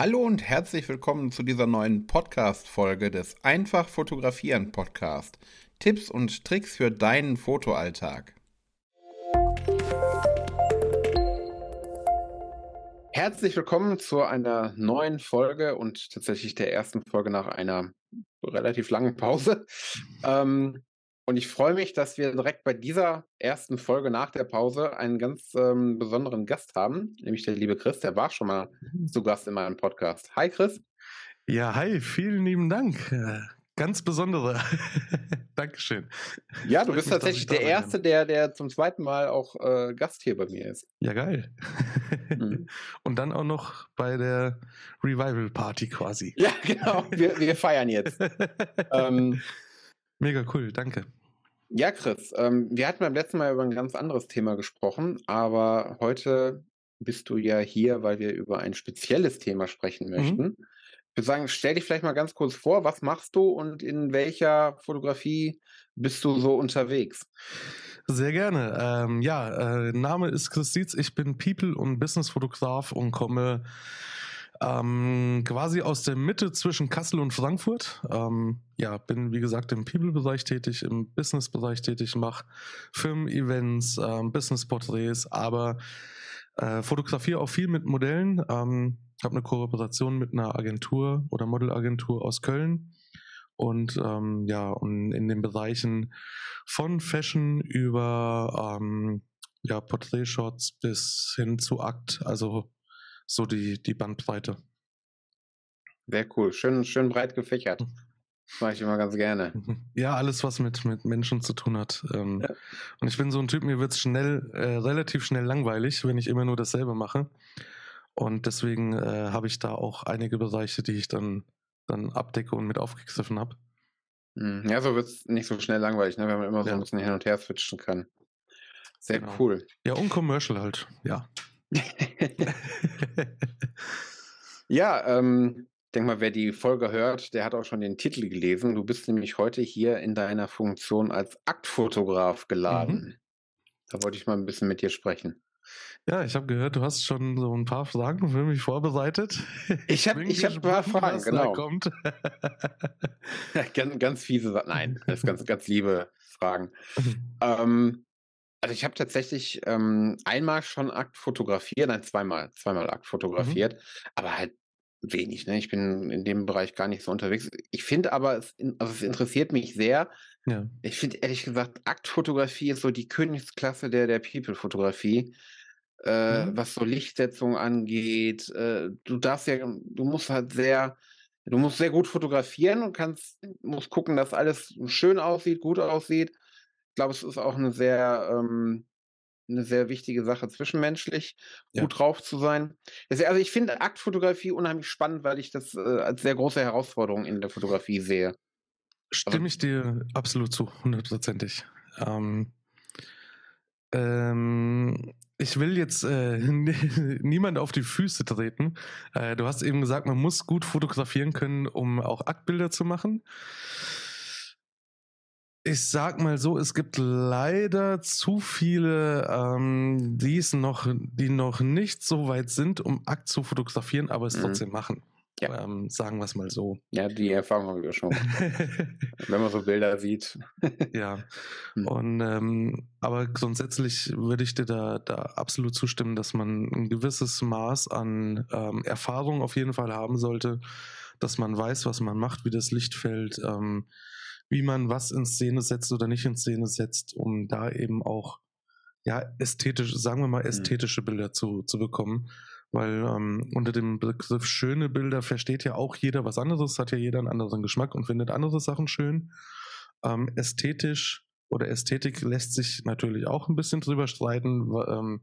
Hallo und herzlich willkommen zu dieser neuen Podcast-Folge des Einfach Fotografieren Podcast. Tipps und Tricks für deinen Fotoalltag. Herzlich willkommen zu einer neuen Folge und tatsächlich der ersten Folge nach einer relativ langen Pause. Ähm, und ich freue mich, dass wir direkt bei dieser ersten Folge nach der Pause einen ganz ähm, besonderen Gast haben, nämlich der liebe Chris. Der war schon mal mhm. zu Gast in meinem Podcast. Hi Chris. Ja, hi, vielen lieben Dank. Ganz besondere. Dankeschön. Ja, du bist mich, tatsächlich der Erste, der, der zum zweiten Mal auch äh, Gast hier bei mir ist. Ja, geil. Mhm. Und dann auch noch bei der Revival Party quasi. Ja, genau. Wir, wir feiern jetzt. ähm, Mega cool, danke. Ja, Chris, ähm, wir hatten beim letzten Mal über ein ganz anderes Thema gesprochen, aber heute bist du ja hier, weil wir über ein spezielles Thema sprechen mhm. möchten. Mhm. Ich würde sagen, stell dich vielleicht mal ganz kurz vor, was machst du und in welcher Fotografie bist du so unterwegs? Sehr gerne. Ähm, ja, äh, Name ist Chris Dietz, ich bin People- und Business-Fotograf und komme ähm, quasi aus der Mitte zwischen Kassel und Frankfurt. Ähm, ja, bin wie gesagt im People-Bereich tätig, im Business-Bereich tätig, mache Firmen-Events, ähm, Business-Porträts, aber äh, fotografiere auch viel mit Modellen. Ähm, habe eine Kooperation mit einer Agentur oder Modelagentur aus Köln. Und ähm, ja, und in den Bereichen von Fashion über ähm, ja, Porträtshots bis hin zu Akt, also so die, die Bandbreite. Sehr cool. Schön, schön breit gefächert. Mhm. Das mache ich immer ganz gerne. Mhm. Ja, alles, was mit, mit Menschen zu tun hat. Ähm, ja. Und ich bin so ein Typ, mir wird es schnell, äh, relativ schnell langweilig, wenn ich immer nur dasselbe mache. Und deswegen äh, habe ich da auch einige Bereiche, die ich dann, dann abdecke und mit aufgegriffen habe. Mhm. Ja, so wird es nicht so schnell langweilig, ne? wenn man immer so ja. ein bisschen hin und her switchen kann. Sehr genau. cool. Ja, und Commercial halt, ja. Ja, ähm, denke mal, wer die Folge hört, der hat auch schon den Titel gelesen. Du bist nämlich heute hier in deiner Funktion als Aktfotograf geladen. Mhm. Da wollte ich mal ein bisschen mit dir sprechen. Ja, ich habe gehört, du hast schon so ein paar Fragen für mich vorbereitet. Ich habe ich hab ein paar Fragen, genau. kommt. ganz, ganz fiese Sachen. Nein, das sind ganz, ganz liebe Fragen. ähm, also ich habe tatsächlich ähm, einmal schon Akt fotografiert, nein, zweimal, zweimal Akt mhm. fotografiert, mhm. aber halt wenig, ne? Ich bin in dem Bereich gar nicht so unterwegs. Ich finde aber, es, also es interessiert mich sehr. Ja. Ich finde ehrlich gesagt, Aktfotografie ist so die Königsklasse der, der People-Fotografie. Äh, mhm. was so Lichtsetzung angeht. Äh, du darfst ja, du musst halt sehr, du musst sehr gut fotografieren und kannst, musst gucken, dass alles schön aussieht, gut aussieht glaube, es ist auch eine sehr, ähm, eine sehr wichtige Sache, zwischenmenschlich ja. gut drauf zu sein. Also ich finde Aktfotografie unheimlich spannend, weil ich das äh, als sehr große Herausforderung in der Fotografie sehe. Stimme ich dir absolut zu, hundertprozentig. Ähm, ähm, ich will jetzt äh, niemand auf die Füße treten. Äh, du hast eben gesagt, man muss gut fotografieren können, um auch Aktbilder zu machen. Ich sag mal so, es gibt leider zu viele, ähm, die es noch, die noch nicht so weit sind, um Akt zu fotografieren, aber es mhm. trotzdem machen. Ja. Ähm, sagen wir es mal so. Ja, die Erfahrung haben wir schon. Wenn man so Bilder sieht. ja. Mhm. Und ähm, aber grundsätzlich würde ich dir da, da absolut zustimmen, dass man ein gewisses Maß an ähm, Erfahrung auf jeden Fall haben sollte, dass man weiß, was man macht, wie das Licht fällt. Ähm, wie man was in Szene setzt oder nicht in Szene setzt, um da eben auch ja ästhetische, sagen wir mal mhm. ästhetische Bilder zu, zu bekommen. Weil ähm, unter dem Begriff schöne Bilder versteht ja auch jeder was anderes, hat ja jeder einen anderen Geschmack und findet andere Sachen schön. Ähm, ästhetisch oder Ästhetik lässt sich natürlich auch ein bisschen drüber streiten. Ähm,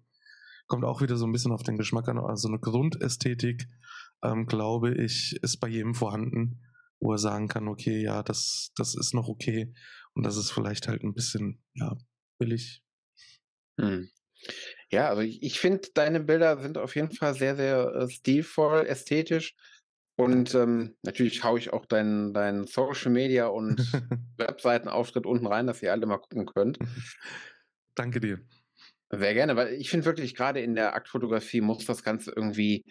kommt auch wieder so ein bisschen auf den Geschmack an. Also eine Grundästhetik, ähm, glaube ich, ist bei jedem vorhanden wo er sagen kann, okay, ja, das, das ist noch okay und das ist vielleicht halt ein bisschen, ja, billig. Hm. Ja, also ich, ich finde, deine Bilder sind auf jeden Fall sehr, sehr äh, stilvoll, ästhetisch. Und ähm, natürlich haue ich auch deinen dein Social Media und Webseitenauftritt unten rein, dass ihr alle mal gucken könnt. Danke dir. Sehr gerne, weil ich finde wirklich, gerade in der Aktfotografie muss das Ganze irgendwie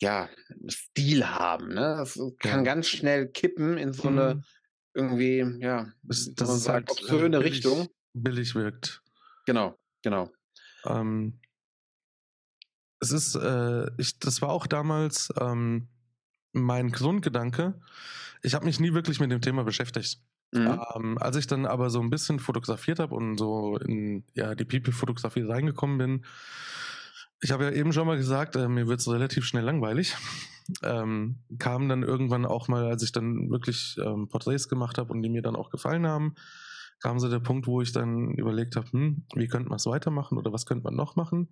ja, Stil haben. Ne? Das kann ja. ganz schnell kippen in so eine mhm. irgendwie, ja, das, das ist sagt, halt obszöne billig, Richtung. Billig wirkt. Genau, genau. Ähm, es ist, äh, ich, das war auch damals ähm, mein Grundgedanke. Ich habe mich nie wirklich mit dem Thema beschäftigt. Mhm. Ähm, als ich dann aber so ein bisschen fotografiert habe und so in ja, die People-Fotografie reingekommen bin, ich habe ja eben schon mal gesagt, äh, mir wird es relativ schnell langweilig. Ähm, kam dann irgendwann auch mal, als ich dann wirklich ähm, Porträts gemacht habe und die mir dann auch gefallen haben, kam so der Punkt, wo ich dann überlegt habe, hm, wie könnte man es weitermachen oder was könnte man noch machen?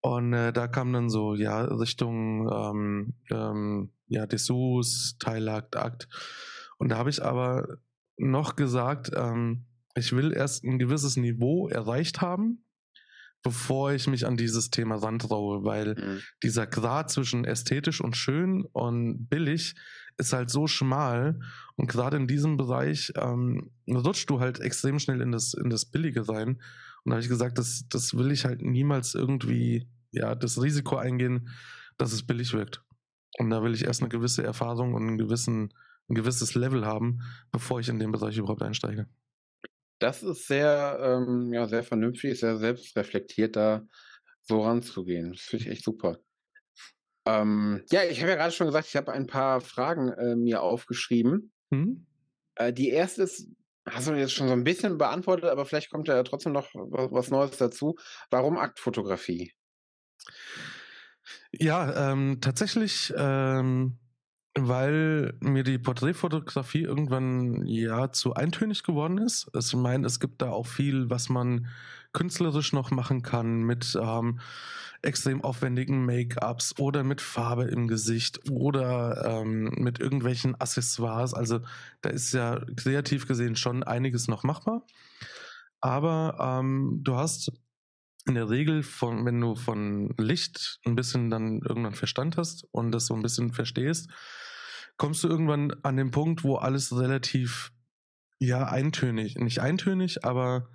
Und äh, da kam dann so, ja, Richtung ähm, ähm, ja, Dessous, Teilakt, Akt. Und da habe ich aber noch gesagt, ähm, ich will erst ein gewisses Niveau erreicht haben, bevor ich mich an dieses Thema rantraue, weil mhm. dieser Grad zwischen ästhetisch und schön und billig ist halt so schmal und gerade in diesem Bereich ähm, rutscht du halt extrem schnell in das, in das Billige sein. Und da habe ich gesagt, das, das will ich halt niemals irgendwie, ja, das Risiko eingehen, dass es billig wirkt. Und da will ich erst eine gewisse Erfahrung und einen gewissen, ein gewisses Level haben, bevor ich in den Bereich überhaupt einsteige. Das ist sehr, ähm, ja, sehr vernünftig, sehr selbstreflektiert, da so ranzugehen. Das finde ich echt super. Ähm, ja, ich habe ja gerade schon gesagt, ich habe ein paar Fragen äh, mir aufgeschrieben. Mhm. Äh, die erste ist, hast du jetzt schon so ein bisschen beantwortet, aber vielleicht kommt ja trotzdem noch was, was Neues dazu. Warum Aktfotografie? Ja, ähm, tatsächlich ähm, weil mir die Porträtfotografie irgendwann ja zu eintönig geworden ist. Ich meine, es gibt da auch viel, was man künstlerisch noch machen kann mit ähm, extrem aufwendigen Make-ups oder mit Farbe im Gesicht oder ähm, mit irgendwelchen Accessoires. Also da ist ja kreativ gesehen schon einiges noch machbar. Aber ähm, du hast in der Regel, von, wenn du von Licht ein bisschen dann irgendwann Verstand hast und das so ein bisschen verstehst, kommst du irgendwann an den Punkt, wo alles relativ, ja, eintönig, nicht eintönig, aber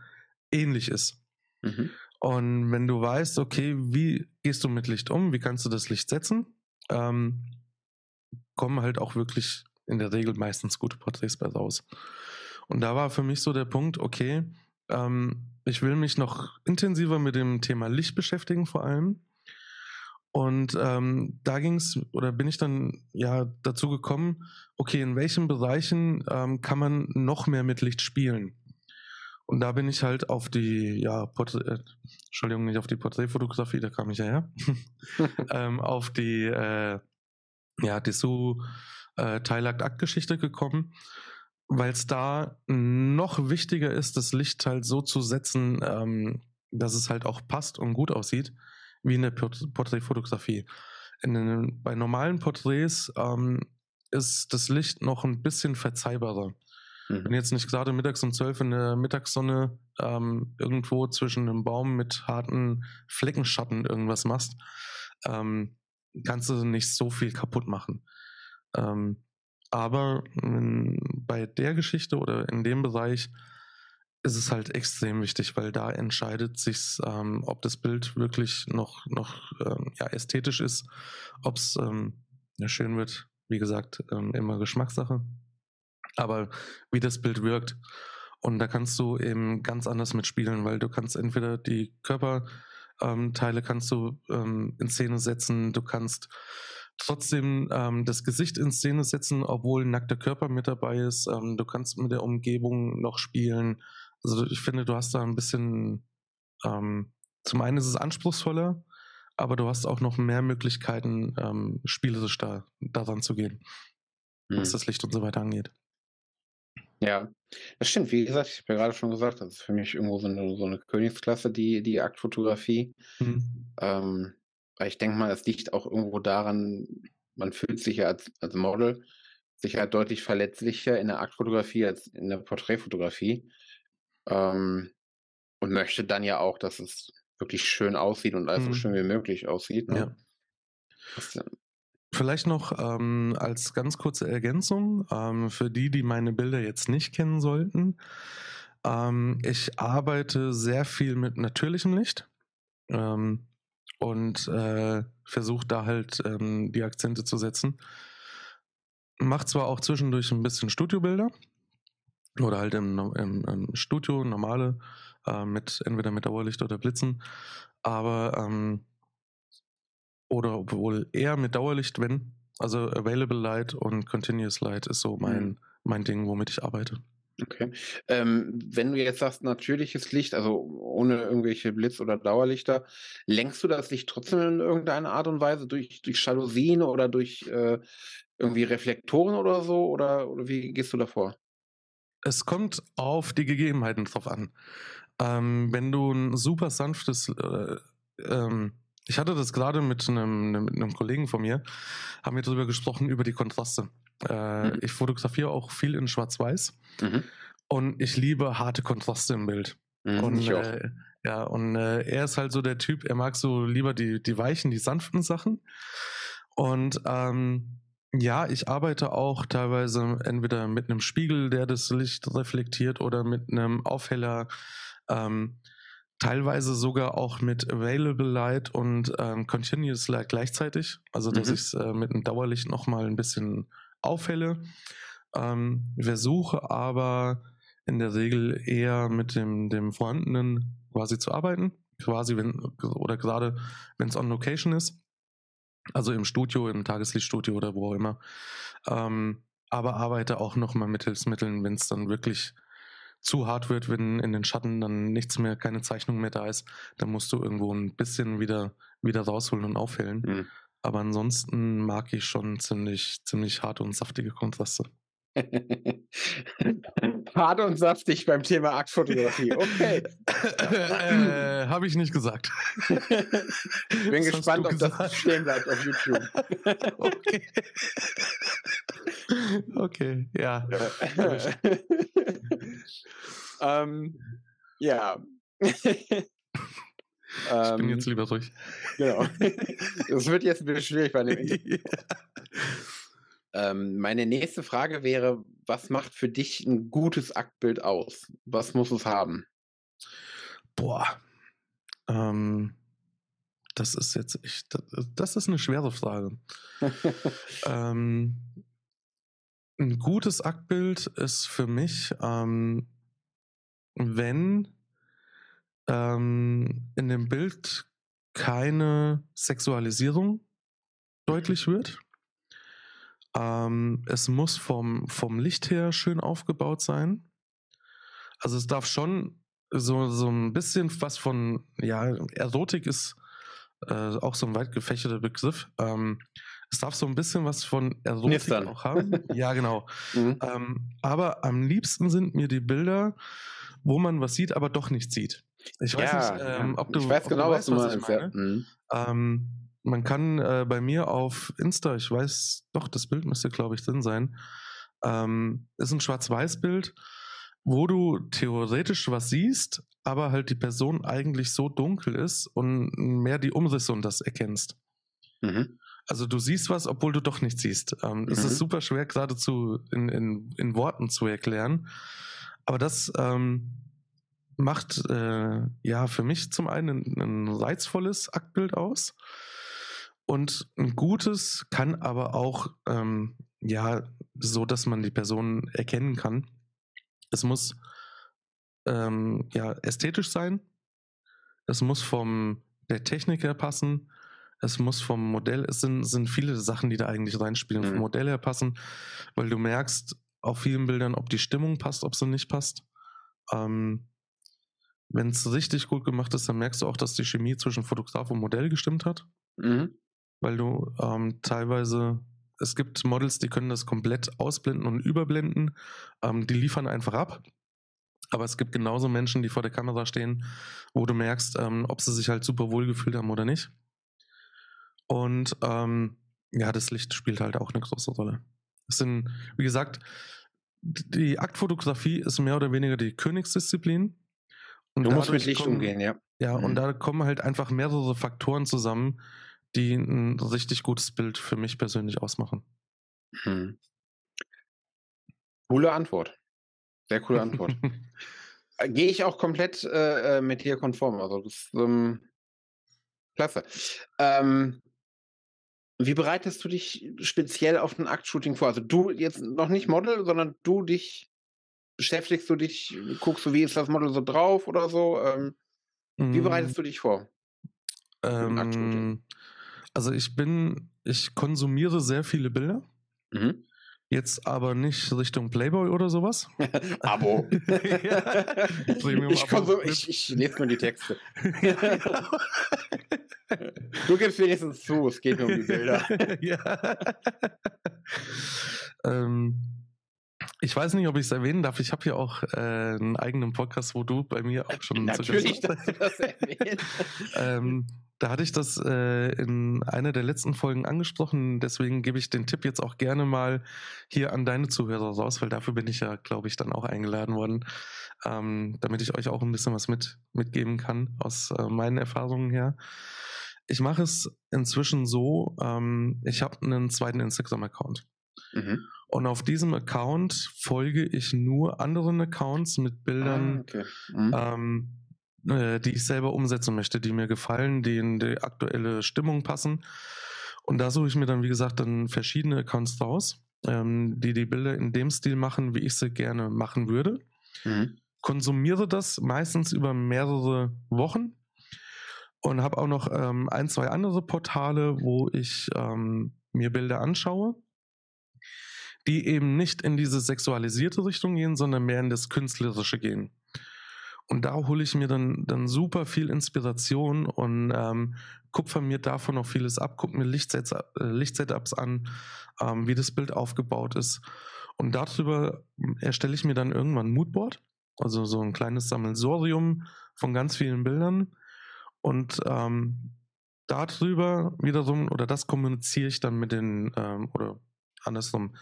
ähnlich ist. Mhm. Und wenn du weißt, okay, wie gehst du mit Licht um, wie kannst du das Licht setzen, ähm, kommen halt auch wirklich in der Regel meistens gute Porträts bei raus. Und da war für mich so der Punkt, okay, ähm, ich will mich noch intensiver mit dem Thema Licht beschäftigen vor allem. Und ähm, da ging es, oder bin ich dann ja dazu gekommen, okay, in welchen Bereichen ähm, kann man noch mehr mit Licht spielen? Und da bin ich halt auf die, ja, Porträt, äh, Entschuldigung, nicht auf die Porträtfotografie, da kam ich ja her, ähm, auf die, äh, ja, Dessous äh, Teilakt-Akt-Geschichte gekommen, weil es da noch wichtiger ist, das Licht halt so zu setzen, ähm, dass es halt auch passt und gut aussieht wie in der Porträtfotografie. In den, bei normalen Porträts ähm, ist das Licht noch ein bisschen verzeihbarer. Mhm. Wenn jetzt nicht gerade mittags um zwölf in der Mittagssonne ähm, irgendwo zwischen einem Baum mit harten Fleckenschatten irgendwas machst, ähm, kannst du nicht so viel kaputt machen. Ähm, aber in, bei der Geschichte oder in dem Bereich ist es halt extrem wichtig, weil da entscheidet sich, ähm, ob das Bild wirklich noch, noch ähm, ja, ästhetisch ist, ob es ähm, ja, schön wird. Wie gesagt, ähm, immer Geschmackssache. Aber wie das Bild wirkt. Und da kannst du eben ganz anders mitspielen, weil du kannst entweder die Körperteile kannst du ähm, in Szene setzen, du kannst trotzdem ähm, das Gesicht in Szene setzen, obwohl nackter Körper mit dabei ist. Ähm, du kannst mit der Umgebung noch spielen. Also ich finde, du hast da ein bisschen, ähm, zum einen ist es anspruchsvoller, aber du hast auch noch mehr Möglichkeiten, ähm, spielerisch da daran zu gehen, hm. was das Licht und so weiter angeht. Ja, das stimmt. Wie gesagt, ich habe ja gerade schon gesagt, das ist für mich irgendwo so eine, so eine Königsklasse, die, die Aktfotografie. Mhm. Ähm, weil ich denke mal, es liegt auch irgendwo daran, man fühlt sich ja als, als Model sicher deutlich verletzlicher in der Aktfotografie als in der Porträtfotografie. Ähm, und möchte dann ja auch, dass es wirklich schön aussieht und alles mhm. so schön wie möglich aussieht. Ne? Ja. Das, Vielleicht noch ähm, als ganz kurze Ergänzung ähm, für die, die meine Bilder jetzt nicht kennen sollten. Ähm, ich arbeite sehr viel mit natürlichem Licht. Ähm, und äh, versucht da halt ähm, die Akzente zu setzen. Macht zwar auch zwischendurch ein bisschen Studiobilder oder halt im, im, im Studio normale äh, mit entweder mit Dauerlicht oder Blitzen, aber ähm, oder obwohl eher mit Dauerlicht, wenn also Available Light und Continuous Light ist so mein mhm. mein Ding, womit ich arbeite. Okay. Ähm, wenn du jetzt sagst, natürliches Licht, also ohne irgendwelche Blitz- oder Dauerlichter, lenkst du das Licht trotzdem in irgendeiner Art und Weise durch, durch Jalousien oder durch äh, irgendwie Reflektoren oder so? Oder, oder wie gehst du davor? Es kommt auf die Gegebenheiten drauf an. Ähm, wenn du ein super sanftes, äh, ähm, ich hatte das gerade mit einem, mit einem Kollegen von mir, haben wir darüber gesprochen, über die Kontraste. Äh, mhm. Ich fotografiere auch viel in Schwarz-Weiß mhm. und ich liebe harte Kontraste im Bild. Mhm, und äh, ja, und äh, er ist halt so der Typ, er mag so lieber die, die weichen, die sanften Sachen. Und ähm, ja, ich arbeite auch teilweise entweder mit einem Spiegel, der das Licht reflektiert, oder mit einem Aufheller. Ähm, teilweise sogar auch mit Available Light und ähm, Continuous Light gleichzeitig. Also dass mhm. ich es äh, mit einem Dauerlicht nochmal ein bisschen auffälle. Ähm, versuche aber in der Regel eher mit dem, dem vorhandenen quasi zu arbeiten. Quasi, wenn, oder gerade wenn es on Location ist. Also im Studio, im Tageslichtstudio oder wo auch immer. Ähm, aber arbeite auch nochmal mit Hilfsmitteln, wenn es dann wirklich zu hart wird, wenn in den Schatten dann nichts mehr, keine Zeichnung mehr da ist, dann musst du irgendwo ein bisschen wieder, wieder rausholen und aufhellen. Mhm. Aber ansonsten mag ich schon ziemlich, ziemlich harte und saftige Kontraste. Hart und saftig beim Thema Aktfotografie. Okay. äh, Habe ich nicht gesagt. Bin gespannt, ob gesagt? das stehen bleibt auf YouTube. okay. Okay, ja. ähm, ja. Ich bin jetzt ähm, lieber ruhig. Genau. Das wird jetzt ein bisschen schwierig bei dem Interview. Ähm, meine nächste Frage wäre: Was macht für dich ein gutes Aktbild aus? Was muss es haben? Boah. Ähm, das ist jetzt echt, das ist eine schwere Frage. ähm, ein gutes Aktbild ist für mich, ähm, wenn ähm, in dem Bild keine Sexualisierung deutlich wird. Ähm, es muss vom, vom Licht her schön aufgebaut sein. Also es darf schon so, so ein bisschen was von, ja, Erotik ist äh, auch so ein weit gefächerter Begriff. Ähm, es darf so ein bisschen was von Erotik Nistern. auch haben. ja, genau. Mhm. Ähm, aber am liebsten sind mir die Bilder, wo man was sieht, aber doch nicht sieht. Ich weiß ja, nicht, ähm, ob du. Ich weiß genau, du weißt, was du meinst. Ja. Mhm. Ähm, man kann äh, bei mir auf Insta, ich weiß, doch, das Bild müsste, glaube ich, drin sein. Ähm, ist ein Schwarz-Weiß-Bild, wo du theoretisch was siehst, aber halt die Person eigentlich so dunkel ist und mehr die Umrisse und das erkennst. Mhm. Also du siehst was, obwohl du doch nichts siehst. Ähm, mhm. Es ist mhm. super schwer geradezu in, in, in Worten zu erklären. Aber das ähm, macht äh, ja für mich zum einen ein, ein reizvolles Aktbild aus. Und ein gutes kann aber auch, ähm, ja, so, dass man die Person erkennen kann. Es muss ähm, ja ästhetisch sein. Es muss vom der Technik her passen. Es muss vom Modell, es sind, sind viele Sachen, die da eigentlich reinspielen, mhm. vom Modell her passen, weil du merkst auf vielen Bildern, ob die Stimmung passt, ob sie nicht passt. Ähm, Wenn es richtig gut gemacht ist, dann merkst du auch, dass die Chemie zwischen Fotograf und Modell gestimmt hat. Mhm. Weil du ähm, teilweise, es gibt Models, die können das komplett ausblenden und überblenden. Ähm, die liefern einfach ab. Aber es gibt genauso Menschen, die vor der Kamera stehen, wo du merkst, ähm, ob sie sich halt super wohl gefühlt haben oder nicht. Und ähm, ja, das Licht spielt halt auch eine große Rolle. Es sind, wie gesagt, die Aktfotografie ist mehr oder weniger die Königsdisziplin. Und du musst mit Licht kommen, umgehen, ja. Ja, mhm. und da kommen halt einfach mehrere Faktoren zusammen, die ein richtig gutes Bild für mich persönlich ausmachen. Mhm. Coole Antwort. Sehr coole Antwort. Äh, gehe ich auch komplett äh, äh, mit dir konform. Also das, ähm, klasse. Ähm, wie bereitest du dich speziell auf ein Aktshooting vor? Also du jetzt noch nicht Model, sondern du dich, beschäftigst du dich, guckst du, wie ist das Model so drauf oder so? Ähm, wie Mm, bereitest du dich vor ähm, also ich bin, ich konsumiere sehr viele Bilder. Mhm. Jetzt aber nicht Richtung Playboy oder sowas. Abo. ja, ich, Abo. ich, ich lese nur die Texte. Du gibst wenigstens zu, es geht nur um die Bilder. ja. ähm, ich weiß nicht, ob ich es erwähnen darf. Ich habe hier auch äh, einen eigenen Podcast, wo du bei mir auch schon zu Natürlich, warst. dass du das erwähnst. ähm, da hatte ich das äh, in einer der letzten Folgen angesprochen. Deswegen gebe ich den Tipp jetzt auch gerne mal hier an deine Zuhörer raus, weil dafür bin ich ja, glaube ich, dann auch eingeladen worden, ähm, damit ich euch auch ein bisschen was mit, mitgeben kann aus äh, meinen Erfahrungen her. Ich mache es inzwischen so, ähm, ich habe einen zweiten Instagram-Account. Mhm. Und auf diesem Account folge ich nur anderen Accounts mit Bildern, Ah, okay. Mhm. ähm, äh, die ich selber umsetzen möchte, die mir gefallen, die in die aktuelle Stimmung passen. Und da suche ich mir dann, wie gesagt, dann verschiedene Accounts raus, ähm, die die Bilder in dem Stil machen, wie ich sie gerne machen würde. Mhm. Konsumiere das meistens über mehrere Wochen und habe auch noch ähm, ein, zwei andere Portale, wo ich ähm, mir Bilder anschaue, die eben nicht in diese sexualisierte Richtung gehen, sondern mehr in das Künstlerische gehen. Und da hole ich mir dann, dann super viel Inspiration und ähm, kupfer mir davon auch vieles ab, gucke mir Lichtsets, äh, Lichtsetups an, ähm, wie das Bild aufgebaut ist. Und darüber erstelle ich mir dann irgendwann ein Moodboard, also so ein kleines Sammelsorium von ganz vielen Bildern. Und ähm, darüber wiederum, oder das kommuniziere ich dann mit den, ähm, oder andersrum,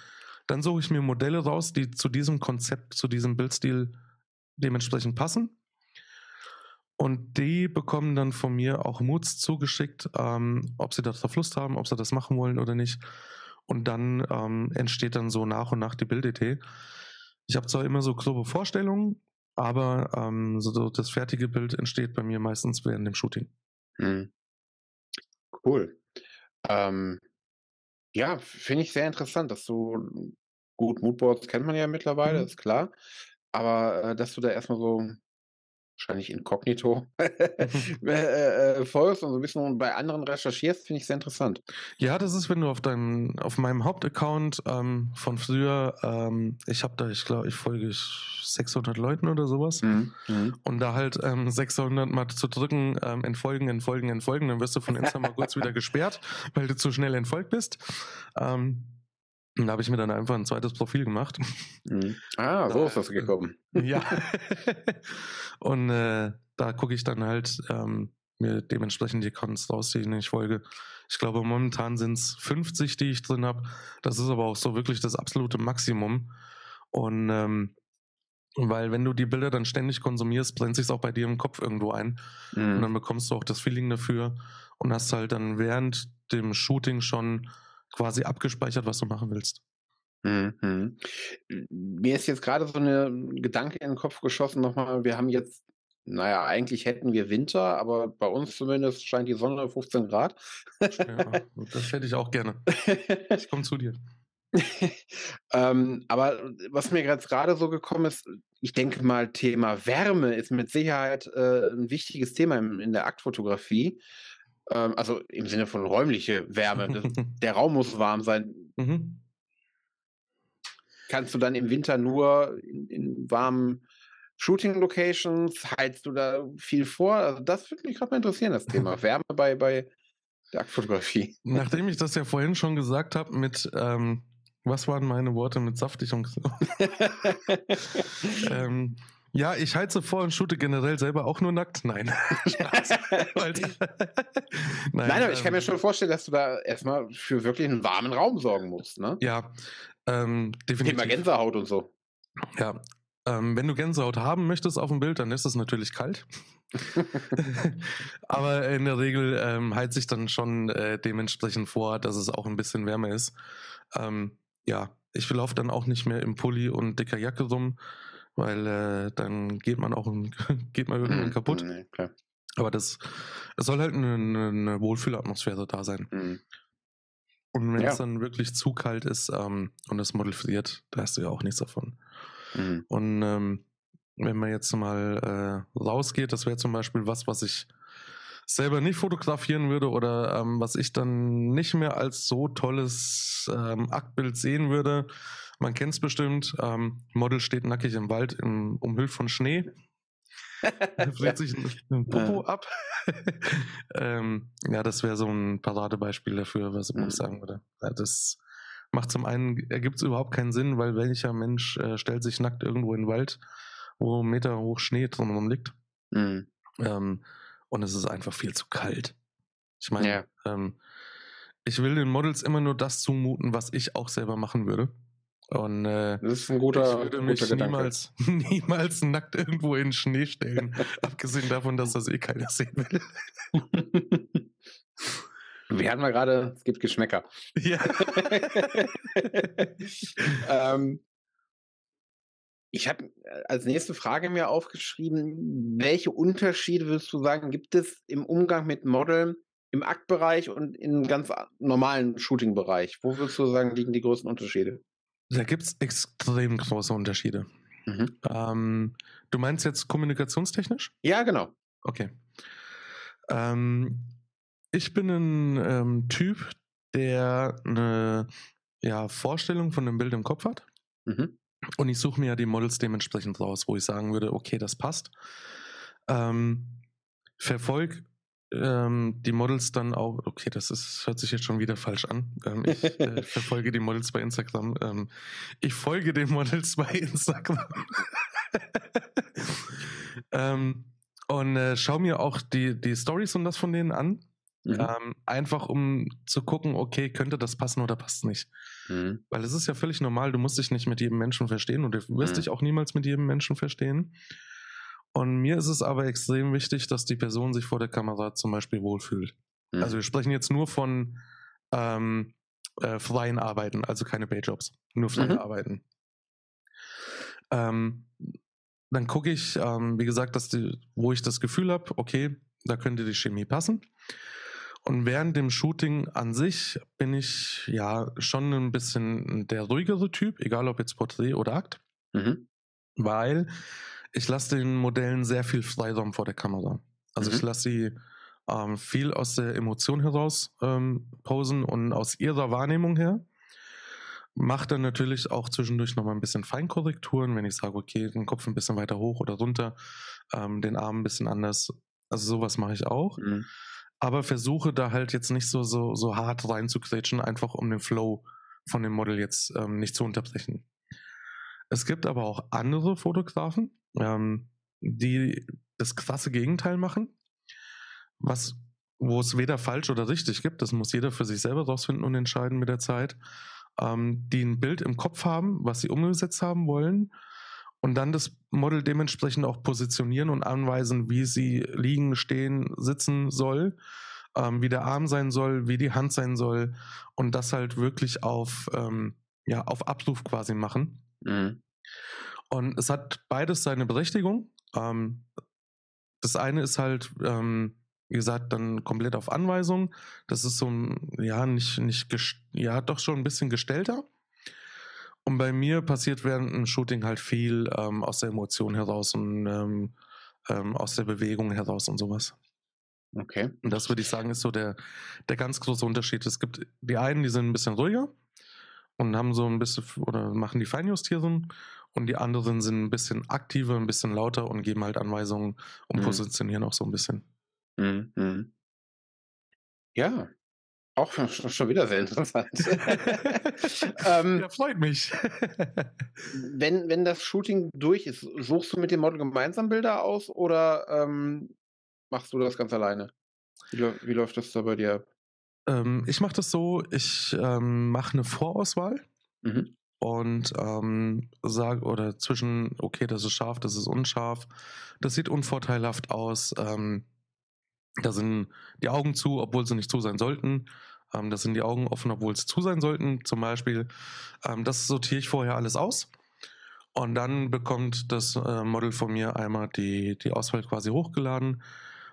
dann suche ich mir Modelle raus, die zu diesem Konzept, zu diesem Bildstil dementsprechend passen. Und die bekommen dann von mir auch Moods zugeschickt, ähm, ob sie darauf Lust haben, ob sie das machen wollen oder nicht. Und dann ähm, entsteht dann so nach und nach die Bildidee. Ich habe zwar immer so grobe Vorstellungen, aber ähm, so das fertige Bild entsteht bei mir meistens während dem Shooting. Mhm. Cool. Ähm, ja, finde ich sehr interessant, dass du gut, Moodboards kennt man ja mittlerweile, Mhm. ist klar. Aber äh, dass du da erstmal so wahrscheinlich inkognito äh, äh, folgst und so ein bisschen bei anderen recherchierst, finde ich sehr interessant. Ja, das ist, wenn du auf deinem, auf meinem Hauptaccount ähm, von früher, ähm, ich habe da, ich glaube, ich folge ich 600 Leuten oder sowas. Mhm. Mhm. Und da halt ähm, 600 mal zu drücken, ähm, entfolgen, entfolgen, entfolgen, dann wirst du von Insta mal kurz wieder gesperrt, weil du zu schnell entfolgt bist. Ähm, und da habe ich mir dann einfach ein zweites Profil gemacht. Mhm. Ah, so ist das gekommen. ja. Und äh, da gucke ich dann halt ähm, mir dementsprechend die Accounts raus, denen ich folge. Ich glaube, momentan sind es 50, die ich drin habe. Das ist aber auch so wirklich das absolute Maximum. Und ähm, weil wenn du die Bilder dann ständig konsumierst, brennt sich auch bei dir im Kopf irgendwo ein. Und Mhm. dann bekommst du auch das Feeling dafür und hast halt dann während dem Shooting schon quasi abgespeichert, was du machen willst. Mhm. Mir ist jetzt gerade so eine Gedanke in den Kopf geschossen nochmal. Wir haben jetzt, naja, eigentlich hätten wir Winter, aber bei uns zumindest scheint die Sonne 15 Grad. Ja, das hätte ich auch gerne. Ich komme zu dir. ähm, aber was mir gerade so gekommen ist, ich denke mal, Thema Wärme ist mit Sicherheit äh, ein wichtiges Thema in, in der Aktfotografie. Ähm, also im Sinne von räumliche Wärme. Das, der Raum muss warm sein. mhm. Kannst du dann im Winter nur in, in warmen Shooting-Locations? Heizst du da viel vor? Also das würde mich gerade mal interessieren, das Thema Wärme bei, bei der Aktfotografie. Nachdem ich das ja vorhin schon gesagt habe, mit ähm, was waren meine Worte mit saftig und so. ähm, ja, ich heize vor und shoote generell selber auch nur nackt. Nein. Weil- Nein, aber ich kann ähm, mir schon vorstellen, dass du da erstmal für wirklich einen warmen Raum sorgen musst. Ne? Ja, ähm, definitiv. Thema Gänsehaut und so. Ja. Ähm, wenn du Gänsehaut haben möchtest auf dem Bild, dann ist es natürlich kalt. Aber in der Regel ähm, heizt sich dann schon äh, dementsprechend vor, dass es auch ein bisschen wärmer ist. Ähm, ja, ich laufe dann auch nicht mehr im Pulli und dicker Jacke rum, weil äh, dann geht man auch geht man irgendwann Mhm, kaputt. Nee. Aber das, es soll halt eine, eine Wohlfühlatmosphäre da sein. Mhm. Und wenn ja. es dann wirklich zu kalt ist ähm, und das Model friert, da hast du ja auch nichts davon. Mhm. Und ähm, wenn man jetzt mal äh, rausgeht, das wäre zum Beispiel was, was ich selber nicht fotografieren würde oder ähm, was ich dann nicht mehr als so tolles ähm, Aktbild sehen würde. Man kennt es bestimmt. Ähm, Model steht nackig im Wald, im, umhüllt von Schnee. friert sich ein, Popo ab. ähm, ja, das wäre so ein Paradebeispiel dafür, was ich mhm. sagen würde. Ja, das macht zum einen, ergibt es überhaupt keinen Sinn, weil welcher Mensch äh, stellt sich nackt irgendwo in den Wald, wo Meter hoch Schnee drumherum liegt. Mhm. Ähm, und es ist einfach viel zu kalt. Ich meine, ja. ähm, ich will den Models immer nur das zumuten, was ich auch selber machen würde. Und äh, das ist ein guter, ich würde mich niemals, niemals nackt irgendwo in den Schnee stellen, abgesehen davon, dass das eh keiner sehen will. Wir hatten mal gerade, es gibt Geschmäcker. Ja. ähm, ich habe äh, als nächste Frage mir aufgeschrieben, welche Unterschiede würdest du sagen, gibt es im Umgang mit Modeln im Aktbereich und im ganz normalen Shooting-Bereich? Wo würdest du sagen, liegen die größten Unterschiede? Da gibt es extrem große Unterschiede. Mhm. Ähm, du meinst jetzt kommunikationstechnisch? Ja, genau. Okay. Ähm, ich bin ein ähm, Typ, der eine ja, Vorstellung von einem Bild im Kopf hat. Mhm. Und ich suche mir ja die Models dementsprechend raus, wo ich sagen würde, okay, das passt. Ähm, verfolg ähm, die Models dann auch, okay, das ist, hört sich jetzt schon wieder falsch an. Ähm, ich äh, verfolge die Models bei Instagram. Ähm, ich folge den Models bei Instagram. ähm, und äh, schau mir auch die, die Stories und das von denen an. Mhm. Ähm, einfach um zu gucken, okay, könnte das passen oder passt nicht. Mhm. Weil es ist ja völlig normal, du musst dich nicht mit jedem Menschen verstehen und du wirst mhm. dich auch niemals mit jedem Menschen verstehen. Und mir ist es aber extrem wichtig, dass die Person sich vor der Kamera zum Beispiel wohlfühlt. Mhm. Also wir sprechen jetzt nur von ähm, äh, freien Arbeiten, also keine Payjobs, nur freie mhm. Arbeiten. Ähm, dann gucke ich, ähm, wie gesagt, dass die, wo ich das Gefühl habe, okay, da könnte die Chemie passen. Und während dem Shooting an sich bin ich ja schon ein bisschen der ruhigere Typ, egal ob jetzt Porträt oder Akt. Mhm. Weil ich lasse den Modellen sehr viel Freiraum vor der Kamera. Also mhm. ich lasse sie ähm, viel aus der Emotion heraus ähm, posen und aus ihrer Wahrnehmung her. Mache dann natürlich auch zwischendurch nochmal ein bisschen Feinkorrekturen, wenn ich sage, okay, den Kopf ein bisschen weiter hoch oder runter, ähm, den Arm ein bisschen anders. Also sowas mache ich auch. Mhm. Aber versuche da halt jetzt nicht so, so, so hart reinzukretschen, einfach um den Flow von dem Model jetzt ähm, nicht zu unterbrechen. Es gibt aber auch andere Fotografen, ähm, die das krasse Gegenteil machen, was, wo es weder falsch oder richtig gibt, das muss jeder für sich selber rausfinden und entscheiden mit der Zeit, ähm, die ein Bild im Kopf haben, was sie umgesetzt haben wollen und dann das Model dementsprechend auch positionieren und anweisen, wie sie liegen, stehen, sitzen soll, ähm, wie der Arm sein soll, wie die Hand sein soll und das halt wirklich auf, ähm, ja, auf Abruf quasi machen. Mhm. Und es hat beides seine Berechtigung. Ähm, das eine ist halt, ähm, wie gesagt, dann komplett auf Anweisung. Das ist so ein, ja, nicht, nicht, ja, doch schon ein bisschen gestellter. Und bei mir passiert während dem Shooting halt viel ähm, aus der Emotion heraus und ähm, ähm, aus der Bewegung heraus und sowas. Okay. Und das würde ich sagen, ist so der, der ganz große Unterschied. Es gibt die einen, die sind ein bisschen ruhiger und haben so ein bisschen oder machen die Feinjustierung und die anderen sind ein bisschen aktiver, ein bisschen lauter und geben halt Anweisungen und mhm. positionieren auch so ein bisschen. Mhm. mhm. Ja, auch schon wieder sehr interessant. ähm, ja, freut mich. wenn, wenn das Shooting durch ist, suchst du mit dem Model gemeinsam Bilder aus oder ähm, machst du das ganz alleine? Wie, wie läuft das da bei dir ab? Ähm, ich mache das so, ich ähm, mache eine Vorauswahl. Mhm und ähm, sage oder zwischen, okay, das ist scharf, das ist unscharf, das sieht unvorteilhaft aus, ähm, da sind die Augen zu, obwohl sie nicht zu sein sollten. Ähm, da sind die Augen offen, obwohl sie zu sein sollten. Zum Beispiel, ähm, das sortiere ich vorher alles aus. Und dann bekommt das äh, Model von mir einmal die, die Auswahl quasi hochgeladen.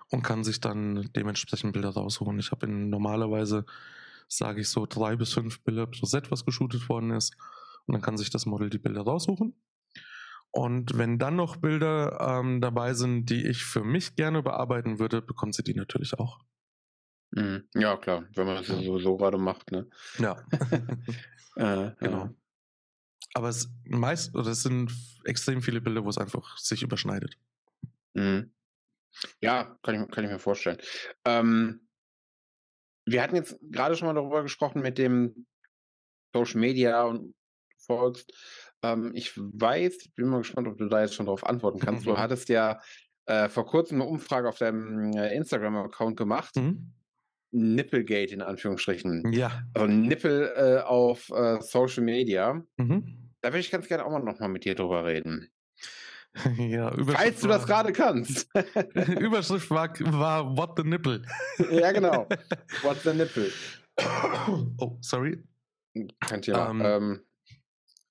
und kann sich dann dementsprechend Bilder rausholen. Ich habe normalerweise, sage ich so, drei bis fünf Bilder pro Set, was geshootet worden ist. Und dann kann sich das Model die Bilder raussuchen. Und wenn dann noch Bilder ähm, dabei sind, die ich für mich gerne bearbeiten würde, bekommt sie die natürlich auch. Mhm. Ja, klar, wenn man das sowieso gerade macht, ne? Ja. äh, genau. Ja. Aber es meist, oder es sind extrem viele Bilder, wo es einfach sich überschneidet. Mhm. Ja, kann ich, kann ich mir vorstellen. Ähm, wir hatten jetzt gerade schon mal darüber gesprochen mit dem Social Media und folgst. Ähm, ich weiß, ich bin mal gespannt, ob du da jetzt schon darauf antworten kannst. Du hattest ja äh, vor kurzem eine Umfrage auf deinem äh, Instagram-Account gemacht. Mhm. Nippelgate in Anführungsstrichen. Ja. Also Nippel äh, auf äh, Social Media. Mhm. Da würde ich ganz gerne auch mal nochmal mit dir drüber reden. Ja, Falls du das gerade kannst. Überschrift war, war What the Nipple. ja, genau. What the Nipple. Oh, sorry. Kein Thema. Ähm, ähm,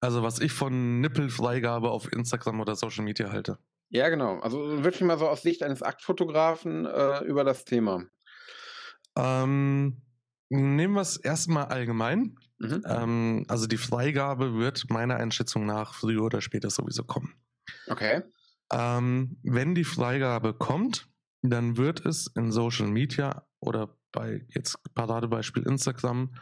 also, was ich von Nippelfreigabe auf Instagram oder Social Media halte. Ja, genau. Also wirklich mal so aus Sicht eines Aktfotografen äh, über das Thema. Ähm, nehmen wir es erstmal allgemein. Mhm. Ähm, also die Freigabe wird meiner Einschätzung nach früher oder später sowieso kommen. Okay. Ähm, wenn die Freigabe kommt, dann wird es in Social Media oder bei jetzt Paradebeispiel Instagram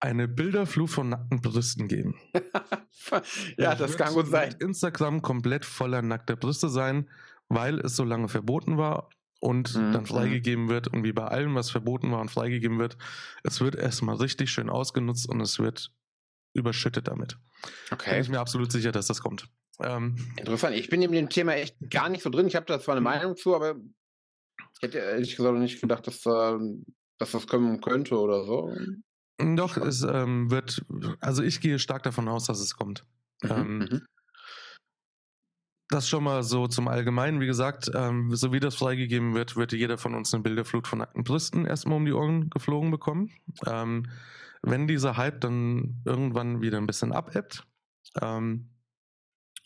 eine Bilderflut von nackten Brüsten geben. ja, das, kann gut sein. Instagram komplett voller nackter Brüste sein, weil es so lange verboten war und mhm. dann freigegeben wird. Und wie bei allem, was verboten war und freigegeben wird, es wird erstmal richtig schön ausgenutzt und es wird überschüttet damit. Okay. Bin ich mir absolut sicher, dass das kommt. Ähm, Interessant. Ich bin in dem Thema echt gar nicht so drin. Ich habe da zwar eine Meinung zu, aber ich hätte ehrlich gesagt nicht gedacht, dass, äh, dass das kommen könnte oder so. Doch, es ähm, wird, also ich gehe stark davon aus, dass es kommt. Mhm, ähm, mhm. Das schon mal so zum Allgemeinen. Wie gesagt, ähm, so wie das freigegeben wird, wird jeder von uns eine Bilderflut von nackten Brüsten erstmal um die Ohren geflogen bekommen. Ähm, wenn dieser Hype dann irgendwann wieder ein bisschen abebbt, ähm,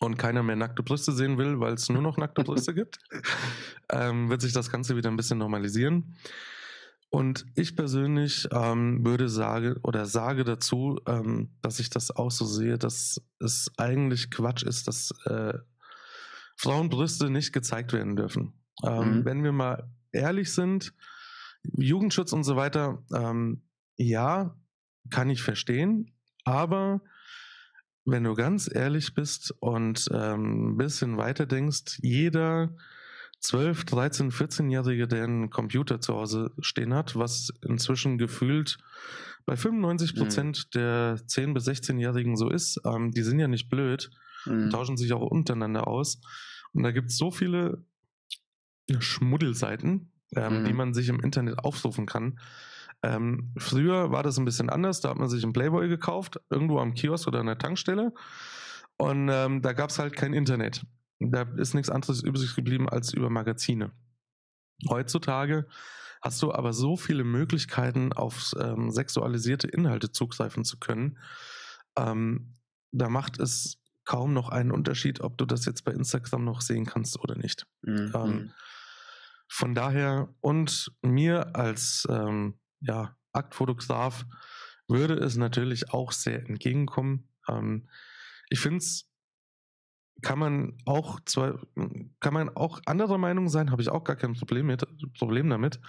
und keiner mehr nackte Brüste sehen will, weil es nur noch nackte Brüste gibt, ähm, wird sich das Ganze wieder ein bisschen normalisieren. Und ich persönlich ähm, würde sagen oder sage dazu, ähm, dass ich das auch so sehe, dass es eigentlich Quatsch ist, dass äh, Frauenbrüste nicht gezeigt werden dürfen. Ähm, mhm. Wenn wir mal ehrlich sind, Jugendschutz und so weiter, ähm, ja, kann ich verstehen, aber wenn du ganz ehrlich bist und ähm, ein bisschen weiter denkst, jeder 12, 13, 14-Jährige, der einen Computer zu Hause stehen hat, was inzwischen gefühlt bei 95 mhm. Prozent mhm. der 10- bis 16-Jährigen so ist, ähm, die sind ja nicht blöd, mhm. tauschen sich auch untereinander aus. Und da gibt es so viele Schmuddelseiten, ähm, mhm. die man sich im Internet aufrufen kann. Ähm, früher war das ein bisschen anders, da hat man sich einen Playboy gekauft, irgendwo am Kiosk oder an der Tankstelle. Und ähm, da gab es halt kein Internet. Da ist nichts anderes übrig geblieben als über Magazine. Heutzutage hast du aber so viele Möglichkeiten, auf ähm, sexualisierte Inhalte zugreifen zu können. Ähm, da macht es kaum noch einen Unterschied, ob du das jetzt bei Instagram noch sehen kannst oder nicht. Mhm. Ähm, von daher und mir als ähm, ja, Aktfotograf würde es natürlich auch sehr entgegenkommen. Ähm, ich finde es kann man auch zwar, kann man auch anderer Meinung sein, habe ich auch gar kein Problem, mit, Problem damit.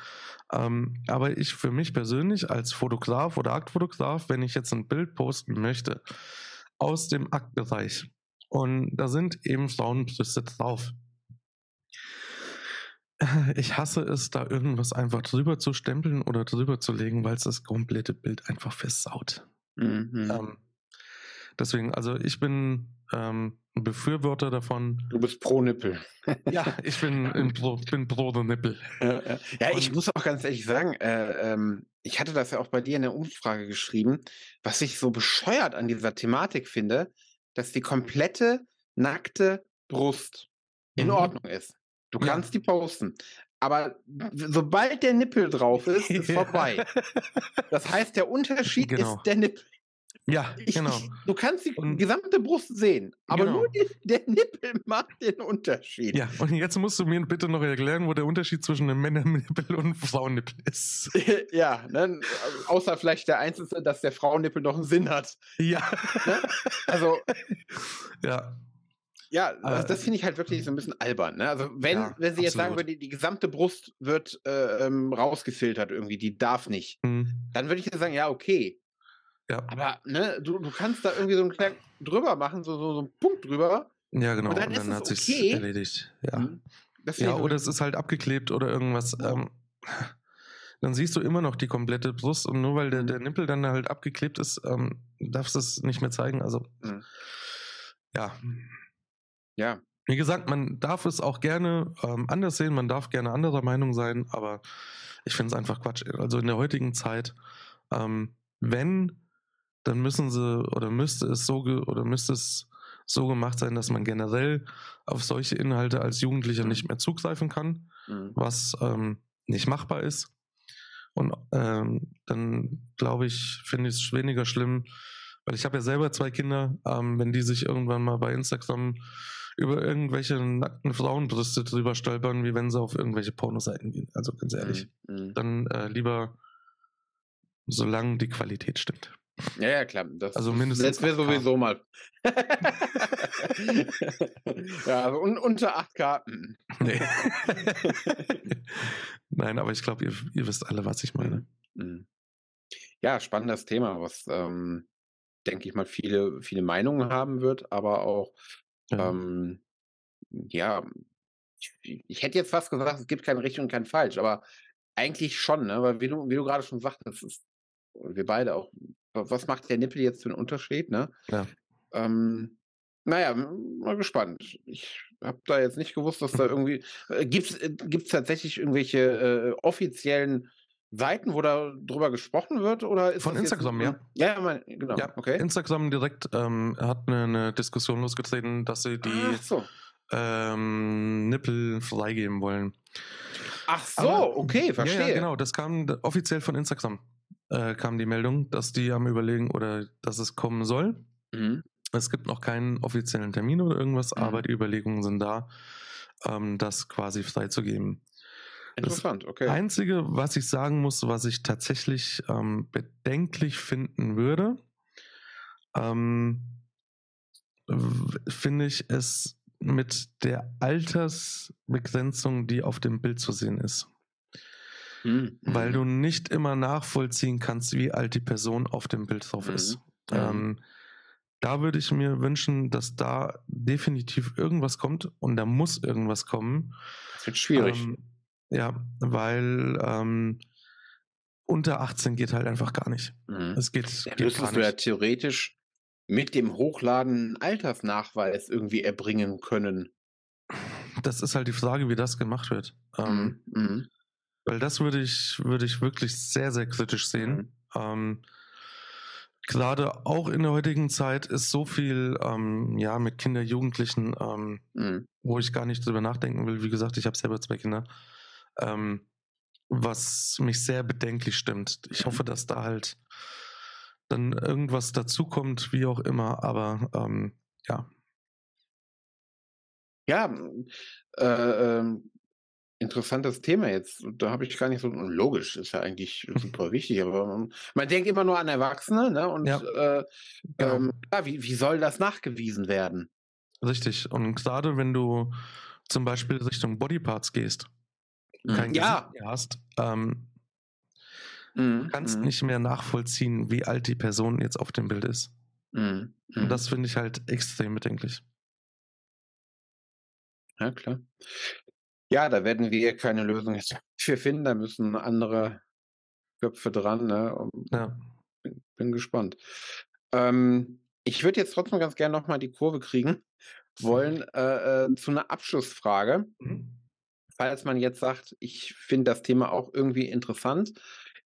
Ähm, aber ich für mich persönlich als Fotograf oder Aktfotograf, wenn ich jetzt ein Bild posten möchte aus dem Aktbereich und da sind eben Frauenbrüste drauf. Ich hasse es, da irgendwas einfach drüber zu stempeln oder drüber zu legen, weil es das komplette Bild einfach versaut. Mhm. Ähm, deswegen, also ich bin ähm, Befürworter davon. Du bist pro Nippel. ja, ich bin, in pro, bin pro der Nippel. Ja, ja. ja ich muss auch ganz ehrlich sagen, äh, ähm, ich hatte das ja auch bei dir in der Umfrage geschrieben, was ich so bescheuert an dieser Thematik finde, dass die komplette nackte Brust in mhm. Ordnung ist. Du kannst ja. die posten. Aber sobald der Nippel drauf ist, ist vorbei. das heißt, der Unterschied genau. ist der Nippel. Ja, ich, genau. Ich, du kannst die und, gesamte Brust sehen, aber genau. nur die, der Nippel macht den Unterschied. Ja, und jetzt musst du mir bitte noch erklären, wo der Unterschied zwischen einem Männernippel und einem Frauennippel ist. ja, ne? außer vielleicht der einzige, dass der Frauennippel noch einen Sinn hat. Ja. Ne? Also. ja. Ja, also das finde ich halt wirklich so ein bisschen albern. Ne? Also wenn, ja, wenn sie jetzt sagen würde, die, die gesamte Brust wird äh, ähm, rausgefiltert irgendwie, die darf nicht, hm. dann würde ich sagen, ja, okay. Ja. Aber ne, du, du kannst da irgendwie so einen kleinen drüber machen, so, so, so einen Punkt drüber. Ja, genau. Und dann, und dann hat es okay. erledigt. Ja. Hm. Ja, oder es ist halt abgeklebt oder irgendwas. Ähm, dann siehst du immer noch die komplette Brust und nur weil der, der Nippel dann halt abgeklebt ist, ähm, darfst du es nicht mehr zeigen. Also, mhm. ja. Ja. Wie gesagt, man darf es auch gerne ähm, anders sehen, man darf gerne anderer Meinung sein, aber ich finde es einfach Quatsch. Also in der heutigen Zeit, ähm, wenn, dann müssen sie oder müsste es so oder müsste es so gemacht sein, dass man generell auf solche Inhalte als Jugendlicher nicht mehr zugreifen kann, mhm. was ähm, nicht machbar ist. Und ähm, dann glaube ich, finde ich es weniger schlimm, weil ich habe ja selber zwei Kinder, ähm, wenn die sich irgendwann mal bei Instagram über irgendwelche nackten Frauenbrüste drüber stolpern, wie wenn sie auf irgendwelche Pornoseiten gehen. Also ganz ehrlich. Mhm. Dann äh, lieber, solange die Qualität stimmt. Ja, ja, klar. Das, also mindestens. Das wäre sowieso mal. ja, also un unter 8K. Mm. Nee. Nein, aber ich glaube, ihr, ihr, wisst alle, was ich meine. Mhm. Ja, spannendes Thema, was, ähm, denke ich mal, viele, viele Meinungen haben wird, aber auch ja. Ähm, ja, ich, ich, hätte jetzt fast gesagt, es gibt kein richtig und kein falsch, aber eigentlich schon, ne? Weil wie du, wie du gerade schon sagtest, ist, wir beide auch, was macht der Nippel jetzt für einen Unterschied, ne? Ja. Ähm, naja, mal gespannt. Ich habe da jetzt nicht gewusst, dass da irgendwie. Äh, Gibt es äh, tatsächlich irgendwelche äh, offiziellen Seiten, wo da drüber gesprochen wird? Oder Von Instagram, jetzt, ja. Ja, mein, genau. Ja, okay. Instagram direkt ähm, hat eine, eine, Diskussion losgetreten, dass sie die so. ähm, Nippel freigeben wollen. Ach so, Aber, okay, verstehe. Ja, ja, genau, das kam offiziell von Instagram, äh, kam die Meldung, dass die am Überlegen oder dass es kommen soll. Mhm. Es gibt noch keinen offiziellen Termin oder irgendwas, mhm. aber die Überlegungen sind da, ähm, das quasi freizugeben. Interessant, das okay. Einzige, was ich sagen muss, was ich tatsächlich ähm, bedenklich finden würde, ähm, finde ich es mit der Altersbegrenzung, die auf dem Bild zu sehen ist. Mhm. Weil du nicht immer nachvollziehen kannst, wie alt die Person auf dem Bild drauf mhm. ist. Ähm, da würde ich mir wünschen, dass da definitiv irgendwas kommt und da muss irgendwas kommen. Das wird schwierig. Ähm, ja, weil ähm, unter 18 geht halt einfach gar nicht. Mhm. Es geht, ja, geht müsstest du ja theoretisch mit dem Hochladen Altersnachweis irgendwie erbringen können. Das ist halt die Frage, wie das gemacht wird. Ähm, mhm. Weil das würde ich, würde ich wirklich sehr, sehr kritisch sehen. Mhm. Ähm, Gerade auch in der heutigen Zeit ist so viel ähm, ja mit Kinder, Jugendlichen, ähm, mhm. wo ich gar nicht drüber nachdenken will. Wie gesagt, ich habe selber zwei Kinder ähm, was mich sehr bedenklich stimmt. Ich mhm. hoffe, dass da halt dann irgendwas dazukommt, wie auch immer, aber ähm, ja. Ja, äh, äh, interessantes Thema jetzt. Da habe ich gar nicht so logisch, ist ja eigentlich super wichtig, aber man, man denkt immer nur an Erwachsene, ne? Und ja. Äh, genau. ähm, ja, wie, wie soll das nachgewiesen werden? Richtig. Und gerade wenn du zum Beispiel Richtung Bodyparts gehst, Mhm. kein ja. Gesicht mehr hast, ähm, mhm. du kannst mhm. nicht mehr nachvollziehen, wie alt die Person jetzt auf dem Bild ist. Mhm. Und das finde ich halt extrem bedenklich. Ja, klar. Ja, da werden wir keine Lösung für finden. Da müssen andere Köpfe dran. Ne? Ja. bin, bin gespannt. Ähm, ich würde jetzt trotzdem ganz gerne nochmal die Kurve kriegen wollen äh, äh, zu einer Abschlussfrage. Mhm falls man jetzt sagt, ich finde das Thema auch irgendwie interessant,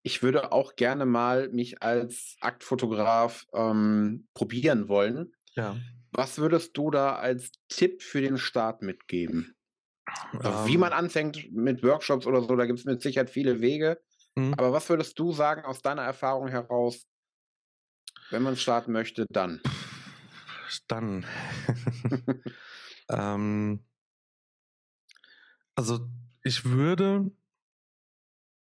ich würde auch gerne mal mich als Aktfotograf ähm, probieren wollen. Ja. Was würdest du da als Tipp für den Start mitgeben? Also wie man ähm. anfängt mit Workshops oder so, da gibt es mit Sicherheit viele Wege. Mhm. Aber was würdest du sagen aus deiner Erfahrung heraus? Wenn man starten möchte, dann. Dann. ähm, also ich würde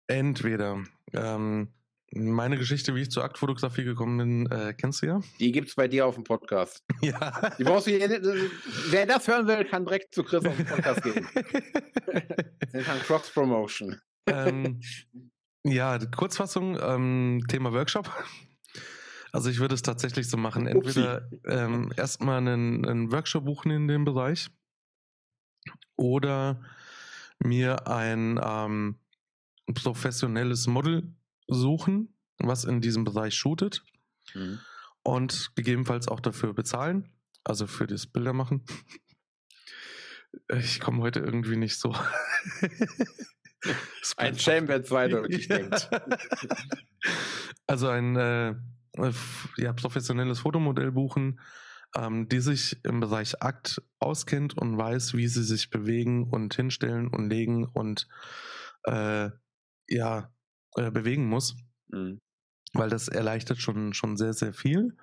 entweder ähm, meine Geschichte, wie ich zur Aktfotografie gekommen bin, äh, kennst du ja? Die gibt es bei dir auf dem Podcast. Ja. Die brauchst du hier, wer das hören will, kann direkt zu Chris auf den Podcast gehen. das ist ein Cross-Promotion. Ähm, ja, Kurzfassung, ähm, Thema Workshop. Also ich würde es tatsächlich so machen. Entweder ähm, erstmal einen, einen Workshop buchen in dem Bereich oder mir ein ähm, professionelles Model suchen, was in diesem Bereich shootet mhm. und gegebenenfalls auch dafür bezahlen, also für das Bilder machen. Ich komme heute irgendwie nicht so. ein Shame, wer zweideutig ja. denkt. Also ein äh, ja, professionelles Fotomodell buchen, ähm, die sich im Bereich Akt auskennt und weiß, wie sie sich bewegen und hinstellen und legen und äh, ja, äh, bewegen muss. Mhm. Weil das erleichtert schon, schon sehr, sehr viel.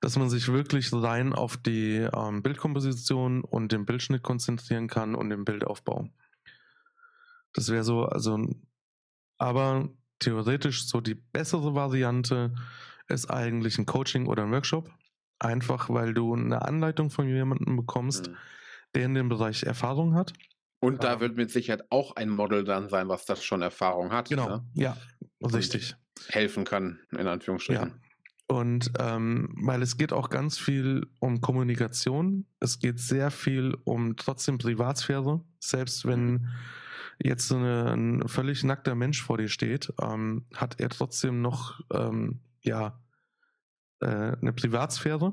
Dass man sich wirklich rein auf die ähm, Bildkomposition und den Bildschnitt konzentrieren kann und den Bildaufbau. Das wäre so, also, aber theoretisch so die bessere Variante ist eigentlich ein Coaching oder ein Workshop. Einfach weil du eine Anleitung von jemandem bekommst, mhm. der in dem Bereich Erfahrung hat. Und da wird mit Sicherheit auch ein Model dann sein, was das schon Erfahrung hat. Genau, ne? ja, richtig. helfen kann, in Anführungsstrichen. Ja. Und ähm, weil es geht auch ganz viel um Kommunikation, es geht sehr viel um trotzdem Privatsphäre, selbst wenn mhm. jetzt so eine, ein völlig nackter Mensch vor dir steht, ähm, hat er trotzdem noch ähm, ja äh, eine Privatsphäre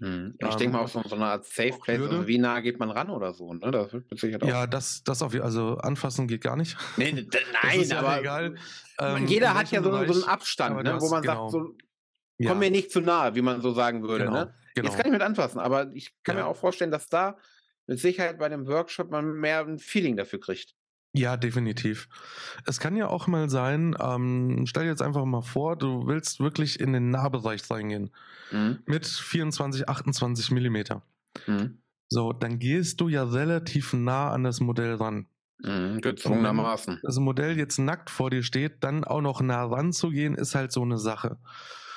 Mhm. Ich ähm, denke mal auch so, so eine Art Safe Place, also wie nah geht man ran oder so, ne? Das wird auch. Ja, das, das auf also anfassen geht gar nicht. Nee, nein, aber egal. Ähm, jeder hat ja so, Bereich, so, einen Abstand, ne, wo man genau. sagt, so, komm mir nicht zu nahe, wie man so sagen würde. Genau, ne? Genau. Jetzt kann ich mit anfassen, aber ich kann ja. mir auch vorstellen, dass da mit Sicherheit bei dem Workshop man mehr ein Feeling dafür kriegt. Ja, definitiv. Es kann ja auch mal sein, ähm, stell dir jetzt einfach mal vor, du willst wirklich in den Nahbereich reingehen mhm. mit 24, 28 Millimeter. Mhm. So, dann gehst du ja relativ nah an das Modell ran. Mhm, gezwungenermaßen. Das Modell jetzt nackt vor dir steht, dann auch noch nah ranzugehen, ist halt so eine Sache.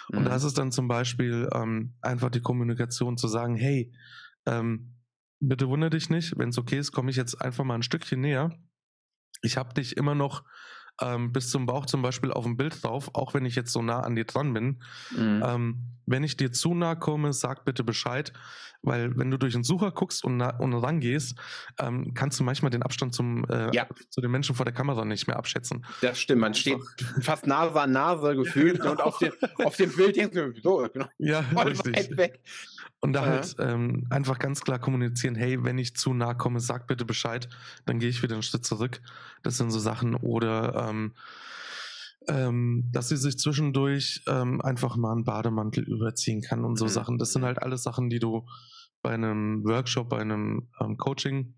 Und mhm. das ist dann zum Beispiel ähm, einfach die Kommunikation zu sagen, hey, ähm, bitte wundere dich nicht, wenn es okay ist, komme ich jetzt einfach mal ein Stückchen näher ich habe dich immer noch ähm, bis zum Bauch zum Beispiel auf dem Bild drauf, auch wenn ich jetzt so nah an dir dran bin. Mhm. Ähm, wenn ich dir zu nah komme, sag bitte Bescheid, weil wenn du durch den Sucher guckst und, und rangehst, ähm, kannst du manchmal den Abstand zum, äh, ja. zu den Menschen vor der Kamera nicht mehr abschätzen. Das stimmt, man steht fast Nase an Nase gefühlt genau. und auf dem, auf dem Bild so, genau, ja, richtig. weit weg. Und da ja. halt ähm, einfach ganz klar kommunizieren, hey, wenn ich zu nah komme, sag bitte Bescheid, dann gehe ich wieder einen Schritt zurück. Das sind so Sachen. Oder ähm, ähm, dass sie sich zwischendurch ähm, einfach mal einen Bademantel überziehen kann und so mhm. Sachen. Das sind halt alles Sachen, die du bei einem Workshop, bei einem ähm, Coaching,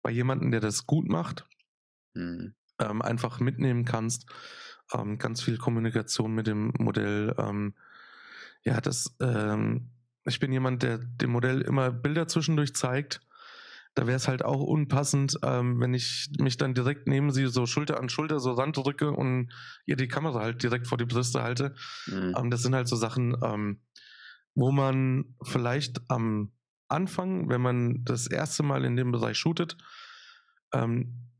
bei jemandem, der das gut macht, mhm. Ähm, einfach mitnehmen kannst. Ähm, ganz viel Kommunikation mit dem Modell. Ähm, ja, das, ich bin jemand, der dem Modell immer Bilder zwischendurch zeigt da wäre es halt auch unpassend, ähm, wenn ich mich dann direkt neben sie so Schulter an Schulter so randrücke und ihr die Kamera halt direkt vor die Brüste halte. Mhm. Ähm, das sind halt so Sachen, ähm, wo man vielleicht am Anfang, wenn man das erste Mal in dem Bereich shootet, ähm,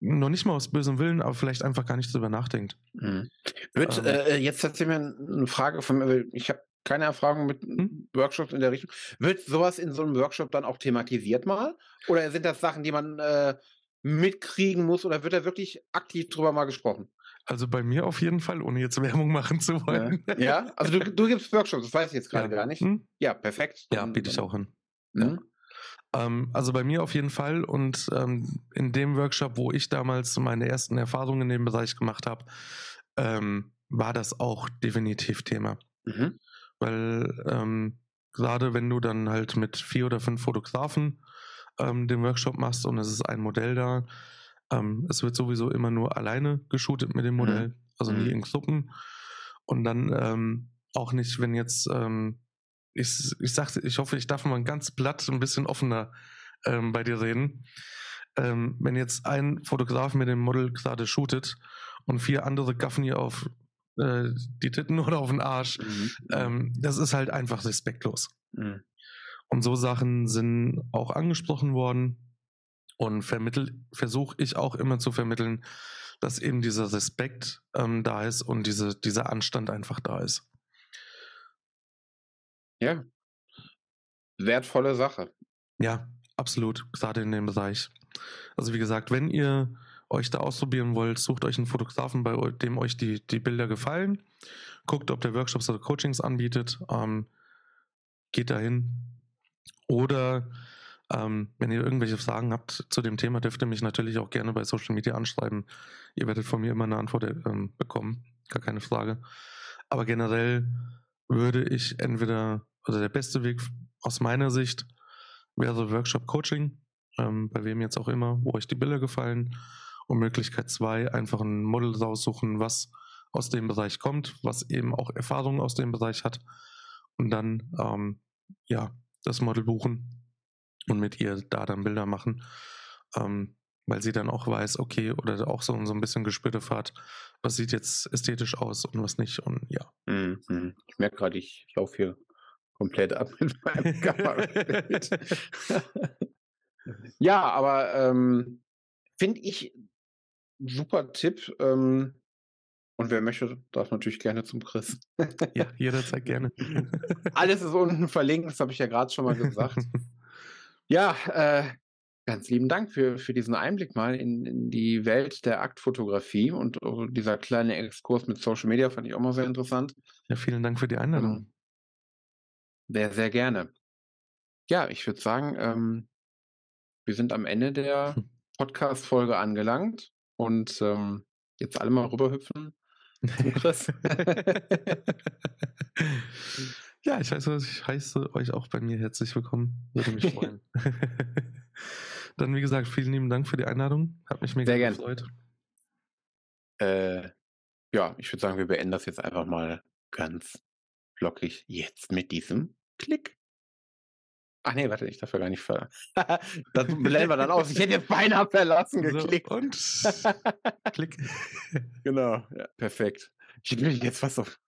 noch nicht mal aus bösem Willen, aber vielleicht einfach gar nicht drüber nachdenkt. Mhm. Wird, ähm, äh, jetzt hat sich mir eine Frage von mir, ich habe keine Erfahrung mit hm? Workshops in der Richtung. Wird sowas in so einem Workshop dann auch thematisiert mal? Oder sind das Sachen, die man äh, mitkriegen muss? Oder wird da wirklich aktiv drüber mal gesprochen? Also bei mir auf jeden Fall, ohne jetzt Werbung machen zu wollen. Ja, ja? also du, du, gibst Workshops, das weiß ich jetzt gerade ja. gar nicht. Hm? Ja, perfekt. Ja, biete ich auch hin. Hm? Ja. Ähm, also bei mir auf jeden Fall und ähm, in dem Workshop, wo ich damals meine ersten Erfahrungen in dem Bereich gemacht habe, ähm, war das auch definitiv Thema. Mhm. Weil ähm, gerade wenn du dann halt mit vier oder fünf Fotografen ähm, den Workshop machst und es ist ein Modell da, ähm, es wird sowieso immer nur alleine geshootet mit dem Modell, mhm. also nie mhm. in Gruppen. Und dann ähm, auch nicht, wenn jetzt, ähm, ich, ich sagte, ich hoffe, ich darf mal ganz platt ein bisschen offener ähm, bei dir reden. Ähm, wenn jetzt ein Fotograf mit dem Model gerade shootet und vier andere gaffen ihr auf äh, die Titten oder auf den Arsch, mhm. ähm, das ist halt einfach respektlos. Mhm. Und so Sachen sind auch angesprochen worden und versuche ich auch immer zu vermitteln, dass eben dieser Respekt ähm, da ist und diese, dieser Anstand einfach da ist. Ja. Wertvolle Sache. Ja, absolut, gerade in dem Bereich. Also wie gesagt, wenn ihr euch da ausprobieren wollt, sucht euch einen Fotografen, bei dem euch die, die Bilder gefallen. Guckt, ob der Workshops oder Coachings anbietet. Ähm, geht dahin. Oder ähm, wenn ihr irgendwelche Fragen habt zu dem Thema, dürft ihr mich natürlich auch gerne bei Social Media anschreiben. Ihr werdet von mir immer eine Antwort ähm, bekommen, gar keine Frage. Aber generell würde ich entweder, also der beste Weg aus meiner Sicht wäre Workshop Coaching, ähm, bei wem jetzt auch immer, wo euch die Bilder gefallen. Und Möglichkeit zwei, einfach ein Model raussuchen, was aus dem Bereich kommt, was eben auch Erfahrung aus dem Bereich hat. Und dann, ähm, ja, das Model buchen und mit ihr da dann Bilder machen, ähm, weil sie dann auch weiß, okay, oder auch so, so ein bisschen Gespür dafür hat, was sieht jetzt ästhetisch aus und was nicht und ja. Mhm. Ich merke gerade, ich laufe hier komplett ab mit meinem Kamerabild. ja, aber ähm, finde ich super Tipp. Ähm, und wer möchte, darf natürlich gerne zum Chris. ja, jederzeit gerne. Alles ist unten verlinkt, das habe ich ja gerade schon mal gesagt. Ja, äh, ganz lieben Dank für, für diesen Einblick mal in, in die Welt der Aktfotografie und uh, dieser kleine Exkurs mit Social Media fand ich auch mal sehr interessant. Ja, vielen Dank für die Einladung. Ähm, sehr, sehr gerne. Ja, ich würde sagen, ähm, wir sind am Ende der Podcast-Folge angelangt und ähm, jetzt alle mal rüberhüpfen. Chris. Ja, ich heiße, ich heiße euch auch bei mir herzlich willkommen. Würde mich freuen. Dann, wie gesagt, vielen lieben Dank für die Einladung. Hat mich mega Sehr gefreut. Äh, ja, ich würde sagen, wir beenden das jetzt einfach mal ganz flockig jetzt mit diesem Klick. Ach nee, warte, ich darf ja gar nicht ver. das blenden wir dann aus. Ich hätte jetzt beinahe verlassen geklickt. So, und klick. genau, ja, perfekt. Ich will jetzt was auf